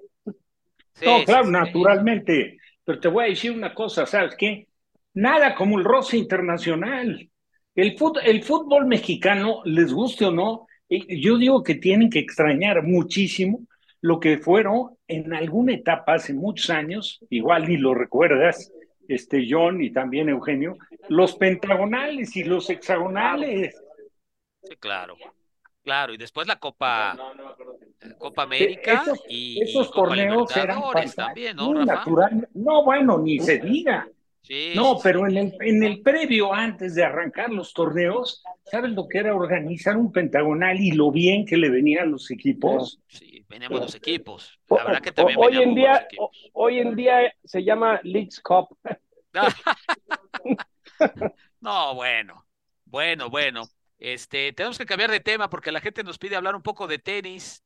D: no, claro, naturalmente. Pero te voy a decir una cosa, ¿sabes qué? Nada como el roce internacional. El fútbol, el fútbol mexicano, les guste o no, eh, yo digo que tienen que extrañar muchísimo lo que fueron en alguna etapa hace muchos años, igual ni lo recuerdas, este John y también Eugenio, los pentagonales y los hexagonales.
C: Sí, claro. Claro, y después la Copa, Copa América
D: Esos,
C: y, y
D: esos
C: Copa
D: torneos eran
C: también, ¿no,
D: muy
C: Rafa?
D: natural. No, bueno, ni se diga.
C: Sí,
D: No,
C: sí,
D: pero en el, en el previo, antes de arrancar los torneos, ¿sabes lo que era organizar un pentagonal y lo bien que le venían a los equipos?
C: Sí, venían buenos equipos. La verdad que también
G: hoy
C: venían
G: en día, hoy en día se llama Leagues Cup. [laughs]
C: No, bueno, bueno, bueno. Este, tenemos que cambiar de tema porque la gente nos pide hablar un poco de tenis.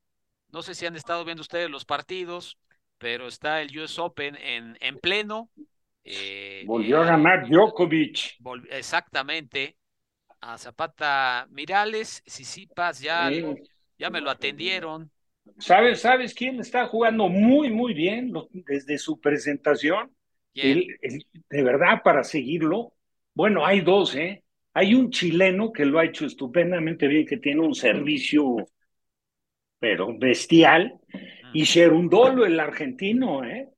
C: No sé si han estado viendo ustedes los partidos, pero está el US Open en, en pleno. Eh,
D: Volvió a ganar Djokovic.
C: exactamente. A Zapata Mirales, Sisipas ya,
D: Sí.
C: ya me lo atendieron.
D: ¿Sabes, ¿Sabes quién está jugando muy, muy bien desde su presentación? El- el- de verdad, para seguirlo. Bueno, hay dos, ¿eh? Hay un chileno que lo ha hecho estupendamente bien, que tiene un servicio, pero bestial, y Cherundolo, el argentino, ¿eh?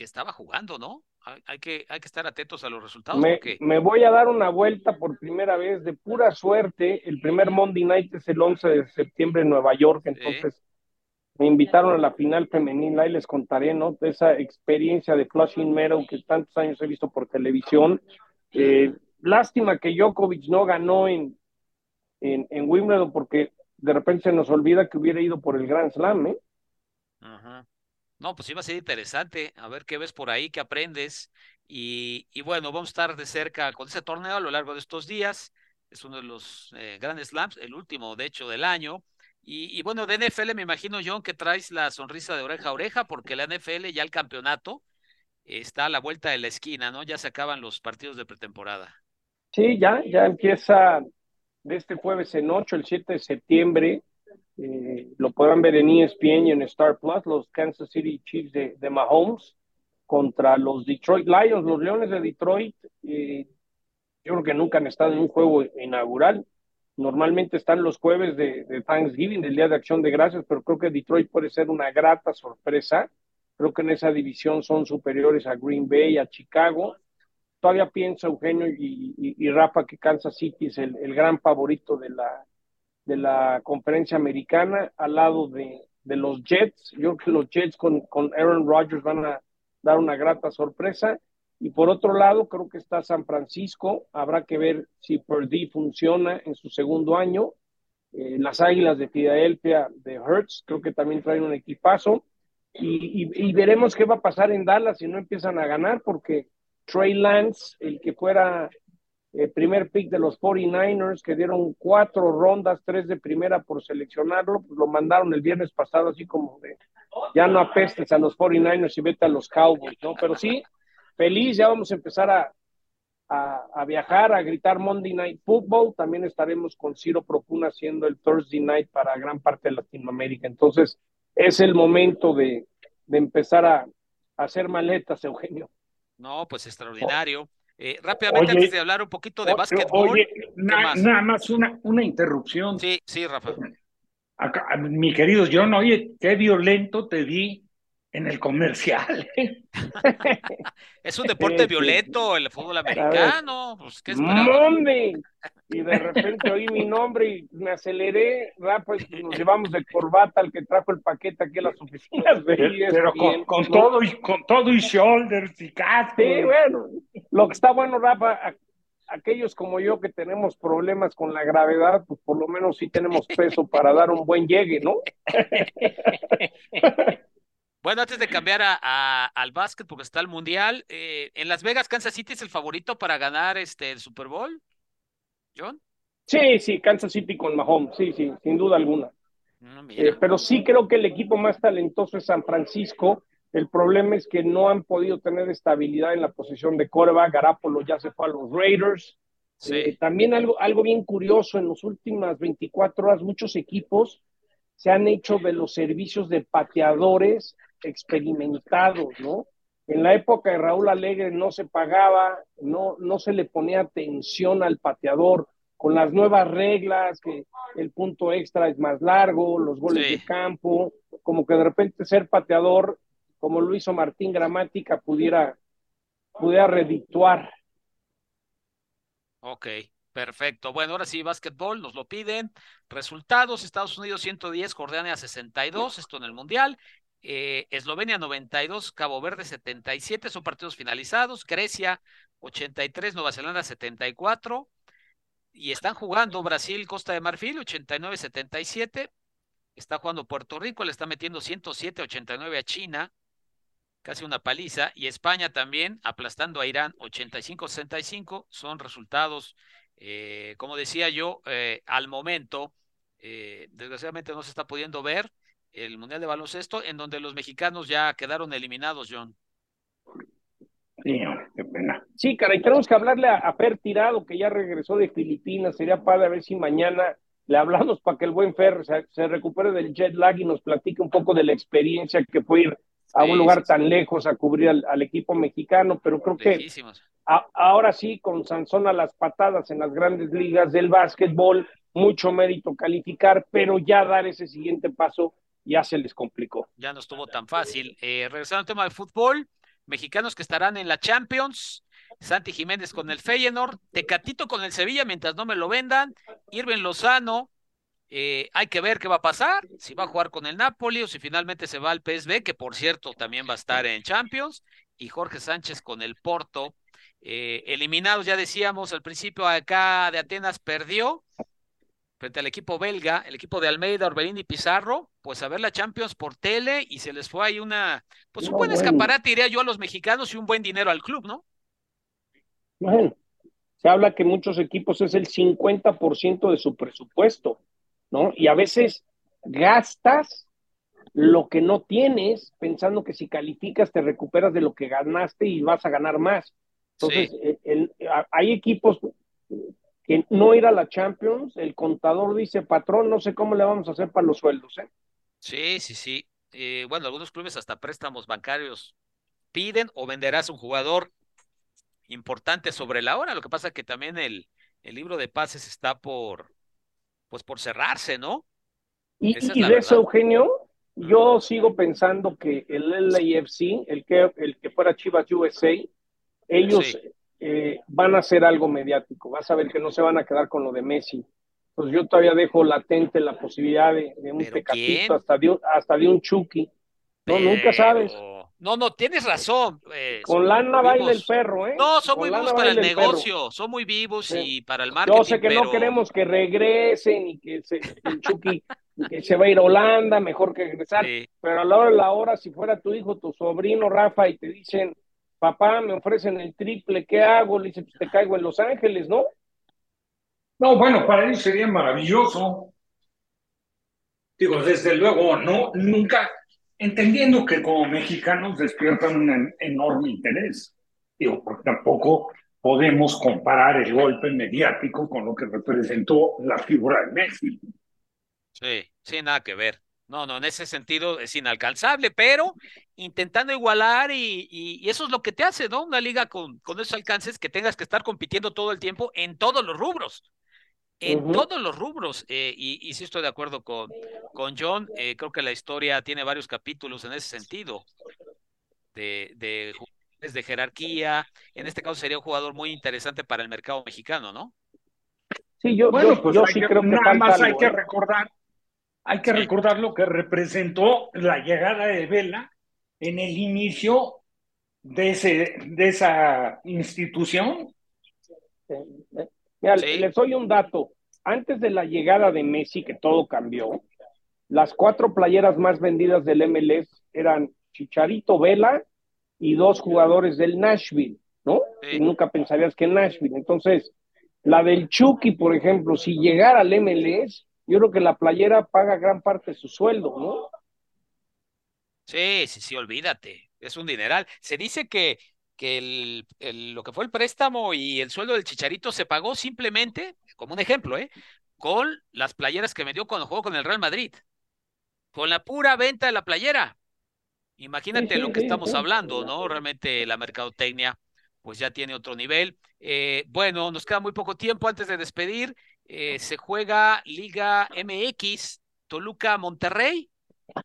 C: Que estaba jugando, ¿no? Hay, hay que, hay que estar atentos a los resultados
G: Me,
C: porque
G: me voy a dar una vuelta por primera vez de pura suerte. El primer Monday Night es el 11 de septiembre en Nueva York, entonces me invitaron a la final femenil, ahí les contaré, ¿no? De esa experiencia de Flushing Meadow que tantos años he visto por televisión. Eh, lástima que Djokovic no ganó en, en, en Wimbledon porque de repente se nos olvida que hubiera ido por el Grand Slam, ¿eh?
C: Ajá. No, pues iba a ser interesante, a ver qué ves por ahí, qué aprendes. Y, y bueno, vamos a estar de cerca con ese torneo a lo largo de estos días. Es uno de los eh, grandes slams, el último, de hecho, del año. Y, y bueno, de NFL me imagino, John, que traes la sonrisa de oreja a oreja, porque la NFL ya el campeonato está a la vuelta de la esquina, ¿no? Ya se acaban los partidos de pretemporada.
G: Sí, ya, ya empieza de este jueves en 8, el 7 de septiembre. Eh, lo podrán ver en ESPN y en Star Plus, los Kansas City Chiefs de, Mahomes contra los Detroit Lions, los Leones de Detroit. eh, yo creo que nunca han estado en un juego inaugural. Normalmente están los jueves de, Thanksgiving, del Día de Acción de Gracias, pero creo que Detroit puede ser una grata sorpresa. Creo que en esa división son superiores a Green Bay, a Chicago todavía pienso, Eugenio y, Rafa, que Kansas City es el, gran favorito de la, de la conferencia americana, al lado de, de los Jets. Yo creo que los Jets con, con, Aaron Rodgers van a dar una grata sorpresa. Y por otro lado, creo que está San Francisco. Habrá que ver si Purdy funciona en su segundo año. Eh, las Águilas de Filadelfia de Hertz, creo que también traen un equipazo. Y, y, y veremos qué va a pasar en Dallas si no empiezan a ganar, porque Trey Lance, el que fuera el primer pick de los 49ers, que dieron cuatro rondas, tres de primera por seleccionarlo, pues lo mandaron el viernes pasado así como de, ya no apestes a los 49ers y vete a los Cowboys, ¿no? Pero sí, feliz, ya vamos a empezar a, a, a viajar, a gritar Monday Night Football, también estaremos con Ciro Procuna haciendo el Thursday Night para gran parte de Latinoamérica, entonces es el momento de, de empezar a, a hacer maletas, Eugenio.
C: No, pues extraordinario. Eh, rápidamente,
D: Oye,
C: antes de hablar un poquito de básquetbol.
D: Oye,
C: ¿qué
D: na-
C: más?
D: nada más una, una interrupción.
C: Sí, sí, Rafa.
D: Acá, mi querido John, oye, qué violento te vi en el comercial. [laughs]
C: Es un deporte
G: Sí, sí.
C: violento, el fútbol americano. Pues, ¿qué.
G: Y de repente oí mi nombre y me aceleré, Rafa, y nos llevamos de corbata al que trajo el paquete aquí a las oficinas de E
D: Pero con,
G: ESPN,
D: con
G: ¿no?
D: todo y con todo y shoulders y casco.
G: Sí, bueno, lo que está bueno, Rafa, aquellos como yo que tenemos problemas con la gravedad, pues por lo menos sí tenemos peso para dar un buen llegue, ¿no? [laughs]
C: Bueno, antes de cambiar a, al básquet, porque está el Mundial, eh, en Las Vegas, Kansas City es el favorito para ganar este el Super Bowl, John.
G: Sí, sí, Kansas City con Mahomes, sí, sí, sin duda alguna. Eh, pero sí creo que el equipo más talentoso es San Francisco. El problema es que no han podido tener estabilidad en la posición de Córdoba. Garapolo ya se fue a los Raiders. Eh, también algo, algo bien curioso, en las últimas 24 horas muchos equipos se han hecho de los servicios de pateadores experimentados, ¿no? En la época de Raúl Alegre no se pagaba, no, no se le ponía atención al pateador con las nuevas reglas, que el punto extra es más largo, los goles de campo, como que de repente ser pateador, como lo hizo Martín Gramática, pudiera, pudiera redituar.
C: Ok, perfecto. Bueno, ahora sí, básquetbol, nos lo piden. Resultados, Estados Unidos 110, Jordania 62, esto en el Mundial. Eh, Eslovenia 92, Cabo Verde 77, son partidos finalizados. Grecia 83, Nueva Zelanda 74 y están jugando Brasil, Costa de Marfil, 89-77. Está jugando Puerto Rico, le está metiendo 107-89 a China, casi una paliza. Y España también aplastando a Irán 85-65. Son resultados, eh, como decía yo, eh, al momento, desgraciadamente no se está pudiendo ver el Mundial de Baloncesto, en donde los mexicanos ya quedaron eliminados, John.
G: Sí, qué pena. Sí, caray, tenemos que hablarle a, Per Tirado, que ya regresó de Filipinas. Sería padre a ver si mañana le hablamos para que el buen Fer se, recupere del jet lag y nos platique un poco de la experiencia que fue ir a un lugar tan lejos a cubrir al, equipo mexicano, pero creo que ahora sí, con Sansón a las patadas en las grandes ligas del básquetbol, mucho mérito calificar, pero ya dar ese siguiente paso ya se les complicó.
C: Ya no estuvo tan fácil. Eh, regresando al tema de fútbol, mexicanos que estarán en la Champions. Santi Jiménez con el Feyenoord, Tecatito con el Sevilla mientras no me lo vendan, Irving Lozano, eh, hay que ver qué va a pasar, si va a jugar con el Napoli o si finalmente se va al PSV, que por cierto también va a estar en Champions, y Jorge Sánchez con el Porto. Eh, eliminados, ya decíamos al principio, acá de Atenas perdió, frente al equipo belga, el equipo de Almeida, Orbelín y Pizarro, pues a ver la Champions por tele y se les fue ahí una, pues un buen escaparate, diría yo, a los mexicanos y un buen dinero al club, ¿no?
G: Bueno, se habla que muchos equipos es el 50% de su presupuesto, ¿no? Y a veces gastas lo que no tienes, pensando que si calificas te recuperas de lo que ganaste y vas a ganar más. Entonces, hay equipos que no ir a la Champions, el contador dice, patrón, no sé cómo le vamos a hacer para los sueldos. ¿eh?
C: Sí, sí, sí. Eh, bueno, algunos clubes hasta préstamos bancarios piden o venderás un jugador importante sobre la hora. Lo que pasa es que también el, el libro de pases está por, pues por cerrarse, ¿no?
G: Y, de eso, Eugenio, yo sigo pensando que el LAFC, el que, el que fuera Chivas USA, ellos eh, van a hacer algo mediático. Vas a ver que no se van a quedar con lo de Messi. Pues yo todavía dejo latente la posibilidad de, un pecatito, hasta de, hasta de un Chucky. No, nunca sabes.
C: No, no, tienes razón.
G: Eh, con lana baila el perro, ¿eh?
C: No, son muy vivos para el negocio, son muy vivos y para el marketing.
G: Yo sé que no queremos que regresen y que se, el Chucky que se va a ir a Holanda, mejor que regresar. Pero a la hora de la hora, si fuera tu hijo, tu sobrino Rafa, y te dicen, papá, me ofrecen el triple, ¿qué hago? Le dice, pues te caigo en Los Ángeles, ¿no?
D: No, bueno, para ellos sería maravilloso. Digo, desde luego, no, nunca, entendiendo que como mexicanos despiertan un enorme interés. Digo, porque tampoco podemos comparar el golpe mediático con lo que representó la figura de Messi.
C: Sí, sí, nada que ver. No, no, en ese sentido es inalcanzable, pero intentando igualar y, eso es lo que te hace, ¿no? Una liga con, con esos alcances que tengas que estar compitiendo todo el tiempo en todos los rubros. En todos los rubros. Eh, y, sí estoy de acuerdo con, con John. Eh, creo que la historia tiene varios capítulos en ese sentido. De, de jugadores de jerarquía. En este caso sería un jugador muy interesante para el mercado mexicano, ¿no?
G: Sí, yo, bueno, pues yo, sí creo que
D: nada más hay que ¿eh? recordar hay que recordar lo que representó la llegada de Vela en el inicio de, ese, de esa institución.
G: Mira, les doy un dato. Antes de la llegada de Messi, que todo cambió, las cuatro playeras más vendidas del MLS eran Chicharito Vela y dos jugadores del Nashville, ¿no? Y nunca pensarías que en Nashville. Entonces, la del Chucky, por ejemplo, si llegara al MLS, yo creo que la playera paga gran parte de su sueldo, ¿no?
C: Sí, sí, sí, olvídate. Es un dineral. Se dice que, que el, lo que fue el préstamo y el sueldo del Chicharito se pagó simplemente, como un ejemplo, ¿eh? con las playeras que me dio cuando jugó con el Real Madrid. Con la pura venta de la playera. Imagínate lo que estamos hablando, ¿no? Realmente la mercadotecnia pues ya tiene otro nivel. Eh, bueno, nos queda muy poco tiempo antes de despedir. Eh, se juega Liga MX, Toluca Monterrey.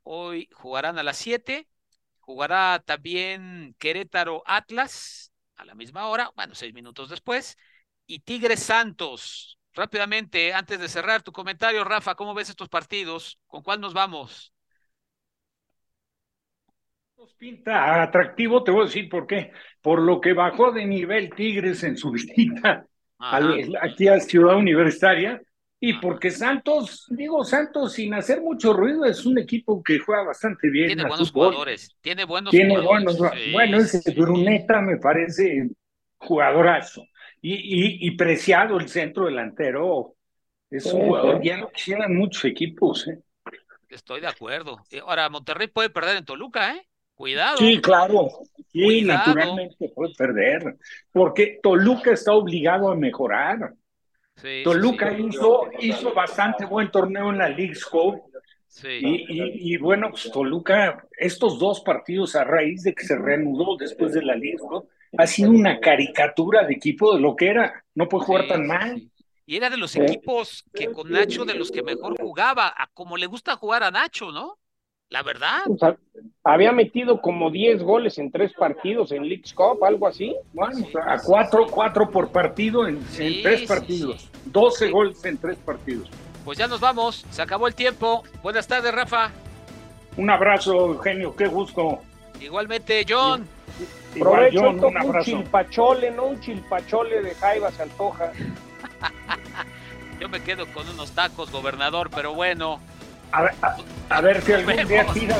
C: Hoy jugarán a las 7. Jugará también Querétaro Atlas a la misma hora, bueno, seis minutos después. Y Tigres Santos. Rápidamente, antes de cerrar tu comentario, Rafa, ¿cómo ves estos partidos? ¿Con cuál nos vamos?
D: pinta atractivo, te voy a decir por qué. Por lo que bajó de nivel Tigres en su visita aquí a Ciudad Universitaria y porque Santos, digo Santos sin hacer mucho ruido, es un equipo que juega bastante bien.
C: Tiene buenos jugadores, tiene buenos
D: tiene Buenos, bueno, ese Bruneta me parece jugadorazo. Y, y, preciado el centro delantero. Es un jugador, ya no quisieran muchos equipos. ¿eh?
C: Estoy de acuerdo. Ahora, Monterrey puede perder en Toluca, ¿eh? Cuidado.
D: Sí, claro. Sí, naturalmente puede perder. Porque Toluca está obligado a mejorar. Toluca hizo, hizo bastante buen torneo en la League Cup. Y, y, bueno, pues Toluca, estos dos partidos a raíz de que se reanudó después de la League Cup, ha sido una caricatura de equipo de lo que era. No puede jugar tan mal.
C: Y era de los equipos que con Nacho, de los que mejor jugaba, a como le gusta jugar a Nacho, ¿no? La verdad.
G: había metido como 10 goles en tres partidos en League Cup, algo así.
D: Bueno, a cuatro, cuatro por partido en, tres partidos. 12 goles en tres partidos.
C: Pues ya nos vamos, se acabó el tiempo. Buenas tardes, Rafa.
D: Un abrazo, Eugenio, qué gusto.
C: Igualmente, John.
G: Provecho, un, un chilpachole, no un chilpachole de Jaiba se antoja. [laughs]
C: Yo me quedo con unos tacos, gobernador, pero bueno.
D: A ver, a, ver si algún día tiras